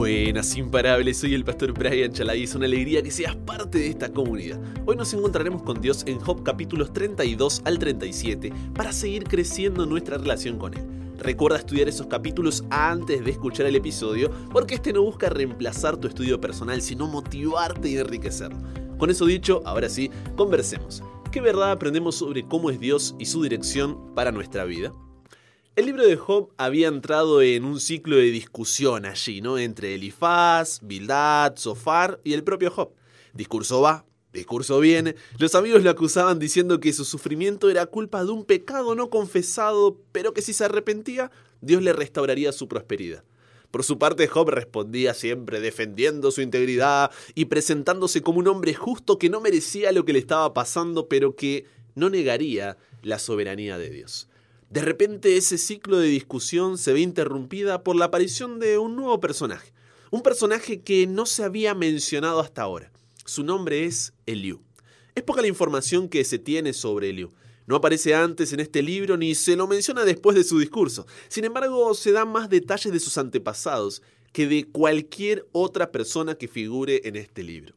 Buenas, imparables, soy el pastor Brian Chalai y es una alegría que seas parte de esta comunidad. Hoy nos encontraremos con Dios en Job capítulos 32 al 37 para seguir creciendo nuestra relación con Él. Recuerda estudiar esos capítulos antes de escuchar el episodio porque este no busca reemplazar tu estudio personal, sino motivarte y enriquecerlo. Con eso dicho, ahora sí, conversemos. ¿Qué verdad aprendemos sobre cómo es Dios y su dirección para nuestra vida? El libro de Job había entrado en un ciclo de discusión allí, ¿no? Entre Elifaz, Bildad, Sofar y el propio Job. Discurso va, discurso viene. Los amigos lo acusaban diciendo que su sufrimiento era culpa de un pecado no confesado, pero que si se arrepentía, Dios le restauraría su prosperidad. Por su parte, Job respondía siempre defendiendo su integridad y presentándose como un hombre justo que no merecía lo que le estaba pasando, pero que no negaría la soberanía de Dios. De repente ese ciclo de discusión se ve interrumpida por la aparición de un nuevo personaje, un personaje que no se había mencionado hasta ahora. Su nombre es Eliú. Es poca la información que se tiene sobre Eliú. No aparece antes en este libro ni se lo menciona después de su discurso. Sin embargo, se dan más detalles de sus antepasados que de cualquier otra persona que figure en este libro.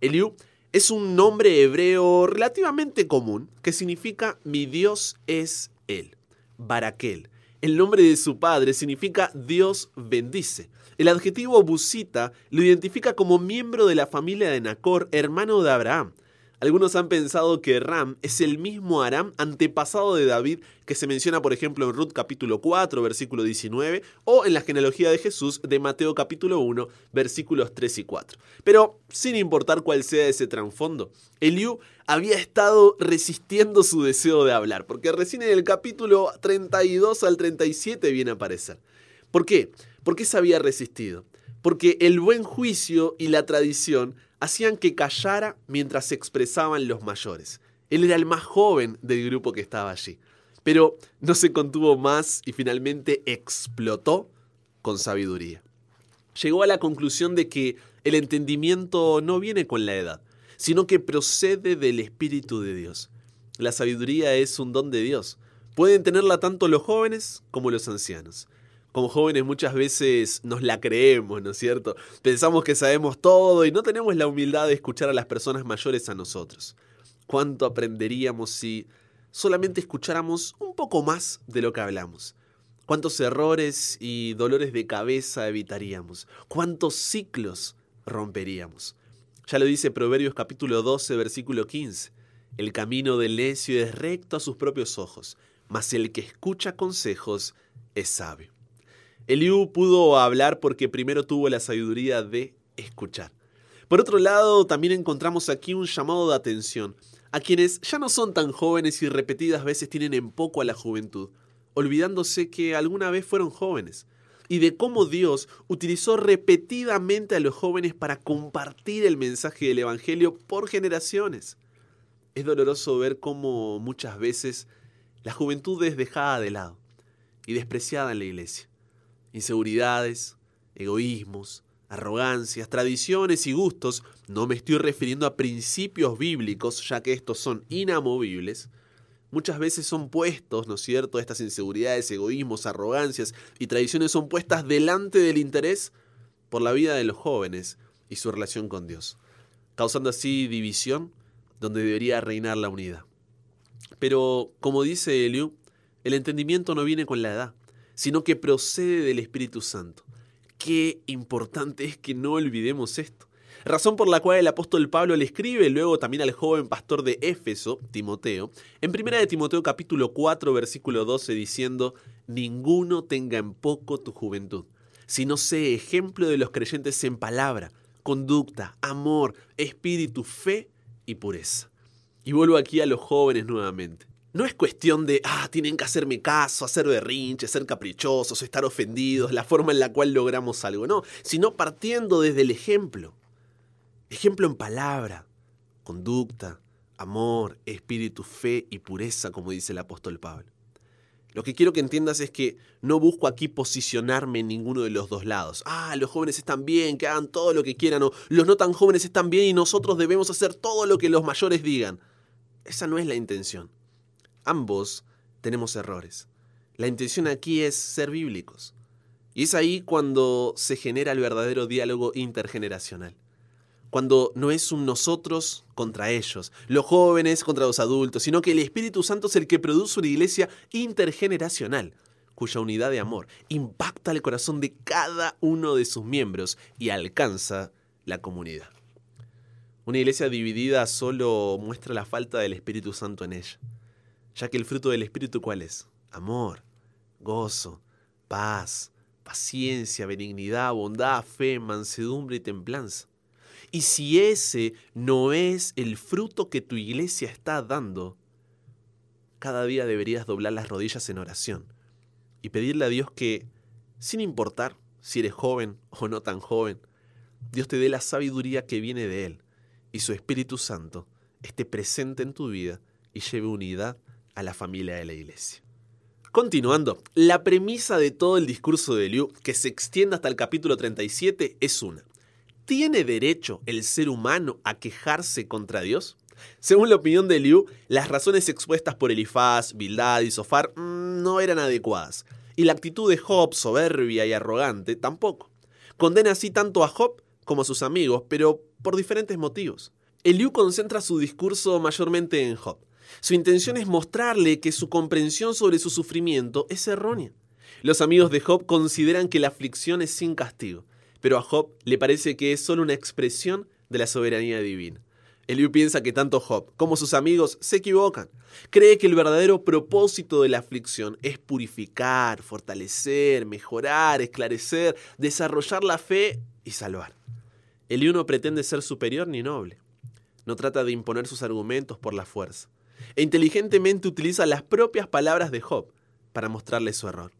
Eliú es un nombre hebreo relativamente común que significa mi Dios es Él. Baraquel. El nombre de su padre significa Dios bendice. El adjetivo busita lo identifica como miembro de la familia de Nacor, hermano de Abraham. Algunos han pensado que Ram es el mismo Aram antepasado de David que se menciona por ejemplo en Ruth capítulo 4 versículo 19 o en la genealogía de Jesús de Mateo capítulo 1 versículos 3 y 4. Pero sin importar cuál sea ese trasfondo, Eliú había estado resistiendo su deseo de hablar, porque recién en el capítulo 32 al 37 viene a aparecer. ¿Por qué? ¿Por qué se había resistido? Porque el buen juicio y la tradición hacían que callara mientras se expresaban los mayores. Él era el más joven del grupo que estaba allí. Pero no se contuvo más y finalmente explotó con sabiduría. Llegó a la conclusión de que el entendimiento no viene con la edad, sino que procede del Espíritu de Dios. La sabiduría es un don de Dios. Pueden tenerla tanto los jóvenes como los ancianos como jóvenes muchas veces nos la creemos, ¿no es cierto? Pensamos que sabemos todo y no tenemos la humildad de escuchar a las personas mayores a nosotros. ¿Cuánto aprenderíamos si solamente escucháramos un poco más de lo que hablamos? ¿Cuántos errores y dolores de cabeza evitaríamos? ¿Cuántos ciclos romperíamos? Ya lo dice Proverbios capítulo 12, versículo 15. El camino del necio es recto a sus propios ojos, mas el que escucha consejos es sabio. Eliú pudo hablar porque primero tuvo la sabiduría de escuchar. Por otro lado, también encontramos aquí un llamado de atención a quienes ya no son tan jóvenes y repetidas veces tienen en poco a la juventud, olvidándose que alguna vez fueron jóvenes, y de cómo Dios utilizó repetidamente a los jóvenes para compartir el mensaje del Evangelio por generaciones. Es doloroso ver cómo muchas veces la juventud es dejada de lado y despreciada en la iglesia inseguridades, egoísmos, arrogancias, tradiciones y gustos, no me estoy refiriendo a principios bíblicos, ya que estos son inamovibles, muchas veces son puestos, ¿no es cierto? Estas inseguridades, egoísmos, arrogancias y tradiciones son puestas delante del interés por la vida de los jóvenes y su relación con Dios, causando así división donde debería reinar la unidad. Pero, como dice Eliú, el entendimiento no viene con la edad sino que procede del Espíritu Santo. Qué importante es que no olvidemos esto. Razón por la cual el apóstol Pablo le escribe luego también al joven pastor de Éfeso, Timoteo, en 1 de Timoteo capítulo 4 versículo 12 diciendo, ninguno tenga en poco tu juventud, sino sé ejemplo de los creyentes en palabra, conducta, amor, espíritu, fe y pureza. Y vuelvo aquí a los jóvenes nuevamente. No es cuestión de, ah, tienen que hacerme caso, hacer berrinches, ser caprichosos, estar ofendidos, la forma en la cual logramos algo, no, sino partiendo desde el ejemplo. Ejemplo en palabra, conducta, amor, espíritu, fe y pureza, como dice el apóstol Pablo. Lo que quiero que entiendas es que no busco aquí posicionarme en ninguno de los dos lados. Ah, los jóvenes están bien, que hagan todo lo que quieran, o los no tan jóvenes están bien y nosotros debemos hacer todo lo que los mayores digan. Esa no es la intención. Ambos tenemos errores. La intención aquí es ser bíblicos. Y es ahí cuando se genera el verdadero diálogo intergeneracional. Cuando no es un nosotros contra ellos, los jóvenes contra los adultos, sino que el Espíritu Santo es el que produce una iglesia intergeneracional, cuya unidad de amor impacta el corazón de cada uno de sus miembros y alcanza la comunidad. Una iglesia dividida solo muestra la falta del Espíritu Santo en ella, ya que el fruto del Espíritu cuál es? Amor, gozo, paz, paciencia, benignidad, bondad, fe, mansedumbre y templanza. Y si ese no es el fruto que tu iglesia está dando, cada día deberías doblar las rodillas en oración y pedirle a Dios que, sin importar si eres joven o no tan joven, Dios te dé la sabiduría que viene de Él y su Espíritu Santo esté presente en tu vida y lleve unidad a la familia de la iglesia. Continuando, la premisa de todo el discurso de Liu, que se extiende hasta el capítulo 37, es una. ¿Tiene derecho el ser humano a quejarse contra Dios? Según la opinión de Liu, las razones expuestas por Elifaz, Bildad y Sofar mm, no eran adecuadas, y la actitud de Job, soberbia y arrogante, tampoco. Condena así tanto a Job como a sus amigos, pero por diferentes motivos. Eliú concentra su discurso mayormente en Job. Su intención es mostrarle que su comprensión sobre su sufrimiento es errónea. Los amigos de Job consideran que la aflicción es sin castigo, pero a Job le parece que es solo una expresión de la soberanía divina. Eliú piensa que tanto Job como sus amigos se equivocan. Cree que el verdadero propósito de la aflicción es purificar, fortalecer, mejorar, esclarecer, desarrollar la fe y salvar. Eliú no pretende ser superior ni noble. No trata de imponer sus argumentos por la fuerza. E inteligentemente utiliza las propias palabras de Job para mostrarle su error.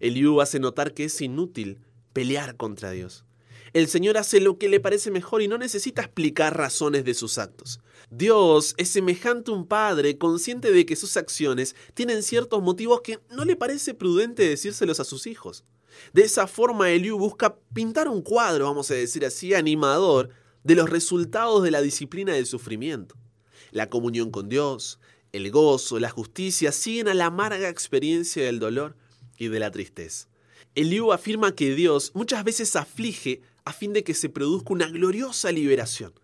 Eliú hace notar que es inútil pelear contra Dios. El Señor hace lo que le parece mejor y no necesita explicar razones de sus actos. Dios es semejante a un padre consciente de que sus acciones tienen ciertos motivos que no le parece prudente decírselos a sus hijos. De esa forma, Eliú busca pintar un cuadro, vamos a decir así, animador, de los resultados de la disciplina del sufrimiento. La comunión con Dios, el gozo, la justicia siguen a la amarga experiencia del dolor y de la tristeza. Eliú afirma que Dios muchas veces aflige a fin de que se produzca una gloriosa liberación.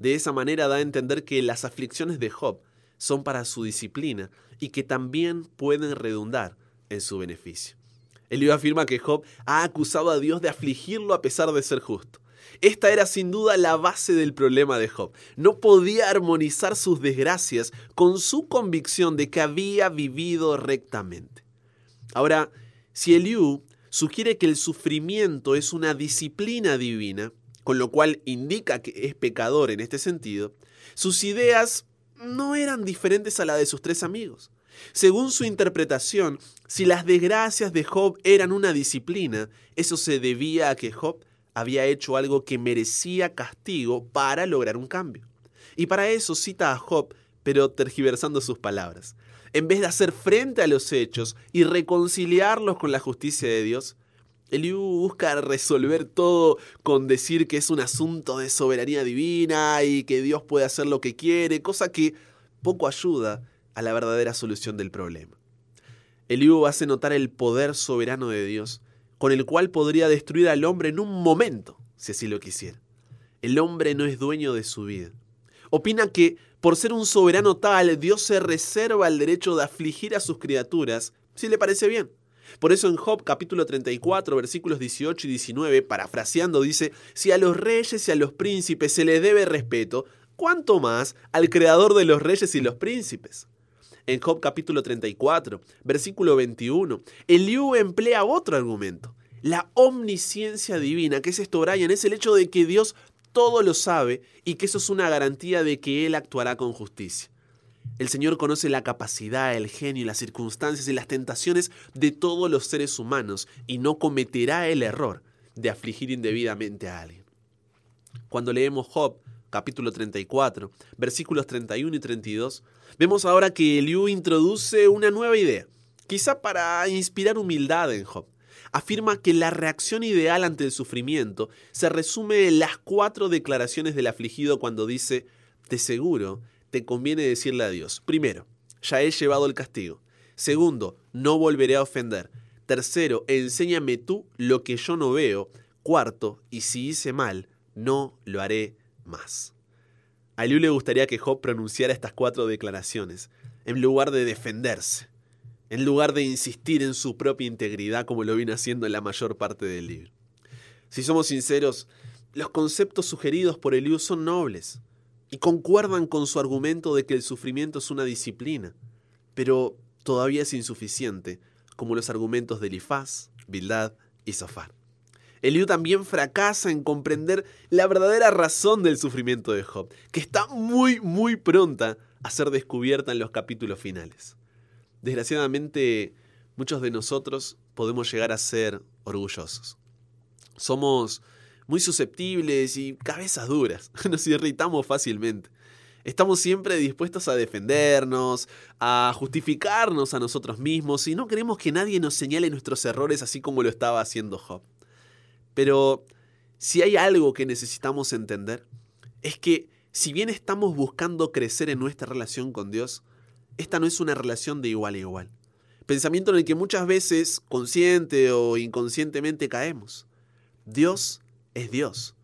De esa manera da a entender que las aflicciones de Job son para su disciplina y que también pueden redundar en su beneficio. Eliú afirma que Job ha acusado a Dios de afligirlo a pesar de ser justo. Esta era sin duda la base del problema de Job. No podía armonizar sus desgracias con su convicción de que había vivido rectamente. Ahora, si Eliú sugiere que el sufrimiento es una disciplina divina, con lo cual indica que es pecador en este sentido, sus ideas no eran diferentes a la de sus tres amigos. Según su interpretación, si las desgracias de Job eran una disciplina, eso se debía a que Job había hecho algo que merecía castigo para lograr un cambio. Y para eso cita a Job, pero tergiversando sus palabras. En vez de hacer frente a los hechos y reconciliarlos con la justicia de Dios, Eliú busca resolver todo con decir que es un asunto de soberanía divina y que Dios puede hacer lo que quiere, cosa que poco ayuda a la verdadera solución del problema. Eliú hace notar el poder soberano de Dios, con el cual podría destruir al hombre en un momento, si así lo quisiera. El hombre no es dueño de su vida. Opina que, por ser un soberano tal, Dios se reserva el derecho de afligir a sus criaturas, si le parece bien. Por eso en Job capítulo 34 versículos 18 y 19, parafraseando, dice, si a los reyes y a los príncipes se les debe respeto, ¿cuánto más al creador de los reyes y los príncipes? En Job capítulo 34, versículo 21, Eliú emplea otro argumento. La omnisciencia divina, ¿qué es esto, Brian? Es el hecho de que Dios todo lo sabe y que eso es una garantía de que Él actuará con justicia. El Señor conoce la capacidad, el genio, las circunstancias y las tentaciones de todos los seres humanos y no cometerá el error de afligir indebidamente a alguien. Cuando leemos Job, capítulo 34, versículos 31 y 32, vemos ahora que Eliú introduce una nueva idea, quizá para inspirar humildad en Job. Afirma que la reacción ideal ante el sufrimiento se resume en las cuatro declaraciones del afligido cuando dice, de seguro, te conviene decirle a Dios, primero, ya he llevado el castigo. Segundo, no volveré a ofender. Tercero, enséñame tú lo que yo no veo. Cuarto, y si hice mal, no lo haré más. A Eliú le gustaría que Job pronunciara estas cuatro declaraciones, en lugar de defenderse, en lugar de insistir en su propia integridad como lo viene haciendo en la mayor parte del libro. Si somos sinceros, los conceptos sugeridos por Eliú son nobles y concuerdan con su argumento de que el sufrimiento es una disciplina, pero todavía es insuficiente, como los argumentos de Elifaz, Bildad y Sofar. Eliú también fracasa en comprender la verdadera razón del sufrimiento de Job, que está muy, muy pronta a ser descubierta en los capítulos finales. Desgraciadamente, muchos de nosotros podemos llegar a ser orgullosos. Somos muy susceptibles y cabezas duras, nos irritamos fácilmente. Estamos siempre dispuestos a defendernos, a justificarnos a nosotros mismos y no queremos que nadie nos señale nuestros errores así como lo estaba haciendo Job. Pero si hay algo que necesitamos entender, es que si bien estamos buscando crecer en nuestra relación con Dios, esta no es una relación de igual a igual. Pensamiento en el que muchas veces, consciente o inconscientemente, caemos. Dios es Dios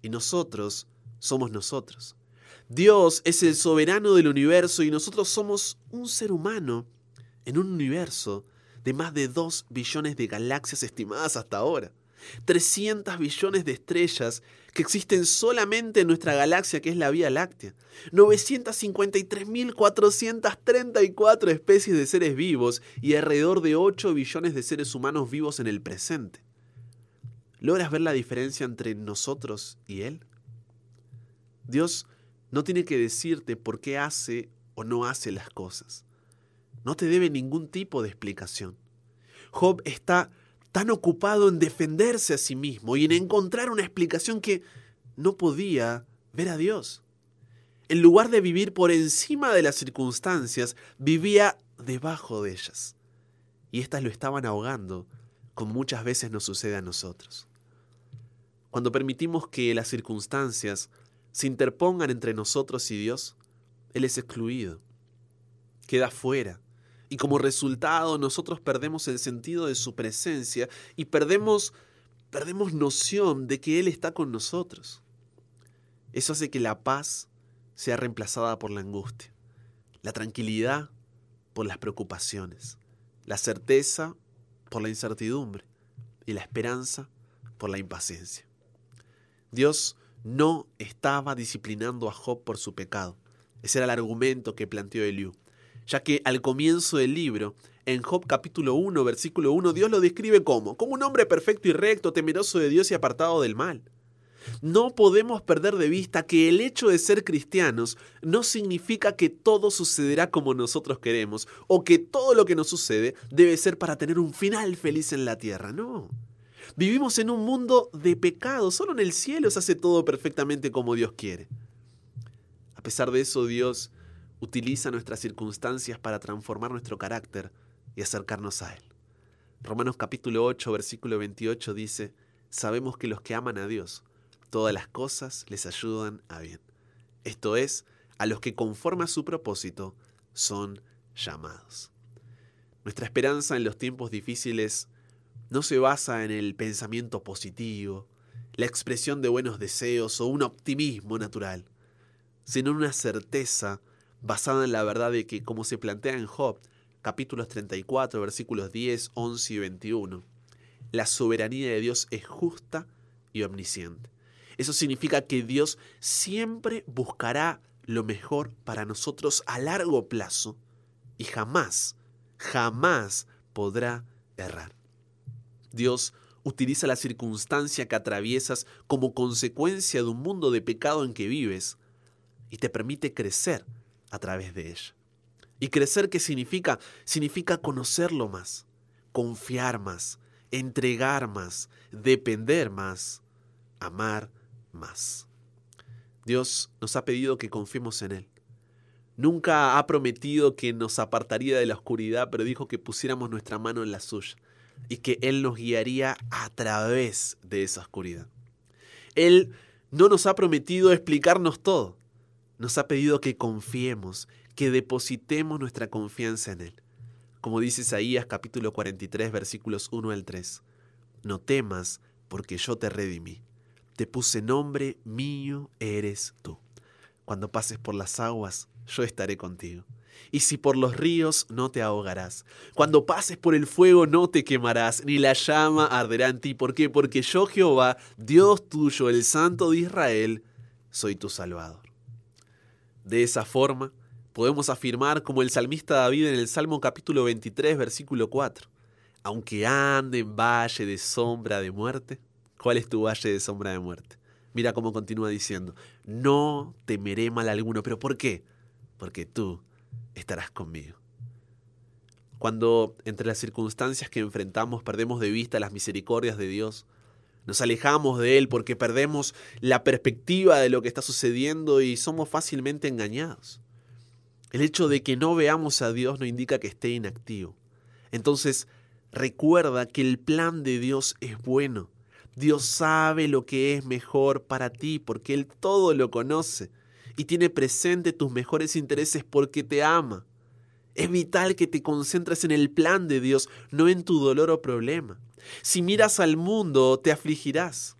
y nosotros somos nosotros. Dios es el soberano del universo y nosotros somos un ser humano en un universo de más de 2 billones de galaxias estimadas hasta ahora. 300 billones de estrellas que existen solamente en nuestra galaxia que es la Vía Láctea. 953.434 especies de seres vivos y alrededor de 8 billones de seres humanos vivos en el presente. ¿Logras ver la diferencia entre nosotros y Él? Dios no tiene que decirte por qué hace o no hace las cosas. No te debe ningún tipo de explicación. Job está tan ocupado en defenderse a sí mismo y en encontrar una explicación que no podía ver a Dios. En lugar de vivir por encima de las circunstancias, vivía debajo de ellas. Y éstas lo estaban ahogando, como muchas veces nos sucede a nosotros. Cuando permitimos que las circunstancias se interpongan entre nosotros y Dios, Él es excluido, queda fuera, y como resultado nosotros perdemos el sentido de su presencia y perdemos, perdemos noción de que Él está con nosotros. Eso hace que la paz sea reemplazada por la angustia, la tranquilidad por las preocupaciones, la certeza por la incertidumbre y la esperanza por la impaciencia. Dios no estaba disciplinando a Job por su pecado. Ese era el argumento que planteó Eliú ya que al comienzo del libro, en Job capítulo 1, versículo 1, Dios lo describe como, como un hombre perfecto y recto, temeroso de Dios y apartado del mal. No podemos perder de vista que el hecho de ser cristianos no significa que todo sucederá como nosotros queremos o que todo lo que nos sucede debe ser para tener un final feliz en la tierra. No. Vivimos en un mundo de pecado, solo en el cielo se hace todo perfectamente como Dios quiere. A pesar de eso, Dios utiliza nuestras circunstancias para transformar nuestro carácter y acercarnos a Él. Romanos capítulo 8, versículo 28 dice, sabemos que los que aman a Dios, todas las cosas les ayudan a bien. Esto es, a los que conforme a su propósito son llamados. Nuestra esperanza en los tiempos difíciles no se basa en el pensamiento positivo, la expresión de buenos deseos o un optimismo natural, sino en una certeza basada en la verdad de que, como se plantea en Job, capítulos 34, versículos 10, 11 y 21, la soberanía de Dios es justa y omnisciente. Eso significa que Dios siempre buscará lo mejor para nosotros a largo plazo y jamás, jamás podrá errar. Dios utiliza la circunstancia que atraviesas como consecuencia de un mundo de pecado en que vives y te permite crecer a través de ella. ¿Y crecer qué significa? Significa conocerlo más, confiar más, entregar más, depender más, amar más. Dios nos ha pedido que confiemos en Él. Nunca ha prometido que nos apartaría de la oscuridad, pero dijo que pusiéramos nuestra mano en la suya y que Él nos guiaría a través de esa oscuridad. Él no nos ha prometido explicarnos todo, nos ha pedido que confiemos, que depositemos nuestra confianza en Él. Como dice Isaías capítulo 43 versículos 1 al 3. No temas porque yo te redimí. Te puse nombre, mío eres tú. Cuando pases por las aguas, yo estaré contigo. Y si por los ríos, no te ahogarás. Cuando pases por el fuego, no te quemarás, ni la llama arderá en ti. ¿Por qué? Porque yo, Jehová, Dios tuyo, el Santo de Israel, soy tu Salvador. De esa forma, podemos afirmar como el salmista David en el Salmo capítulo 23, versículo 4. Aunque ande en valle de sombra de muerte, ¿cuál es tu valle de sombra de muerte? Mira cómo continúa diciendo, no temeré mal alguno. ¿Pero por qué? Porque tú estarás conmigo. Cuando entre las circunstancias que enfrentamos perdemos de vista las misericordias de Dios, nos alejamos de Él porque perdemos la perspectiva de lo que está sucediendo y somos fácilmente engañados. El hecho de que no veamos a Dios no indica que esté inactivo. Entonces, recuerda que el plan de Dios es bueno. Dios sabe lo que es mejor para ti porque Él todo lo conoce y tiene presente tus mejores intereses porque te ama. Es vital que te concentres en el plan de Dios, no en tu dolor o problema. Si miras al mundo, te afligirás.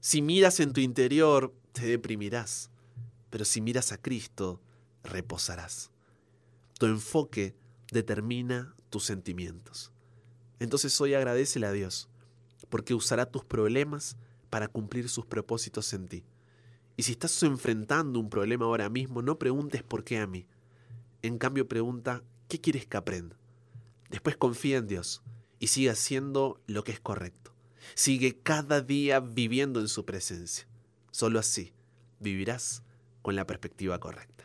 Si miras en tu interior, te deprimirás. Pero si miras a Cristo, reposarás. Tu enfoque determina tus sentimientos. Entonces hoy agradecele a Dios, porque usará tus problemas para cumplir sus propósitos en ti. Y si estás enfrentando un problema ahora mismo, no preguntes por qué a mí. En cambio, pregunta, ¿qué quieres que aprenda? Después confía en Dios y sigue haciendo lo que es correcto. Sigue cada día viviendo en su presencia. Solo así vivirás con la perspectiva correcta.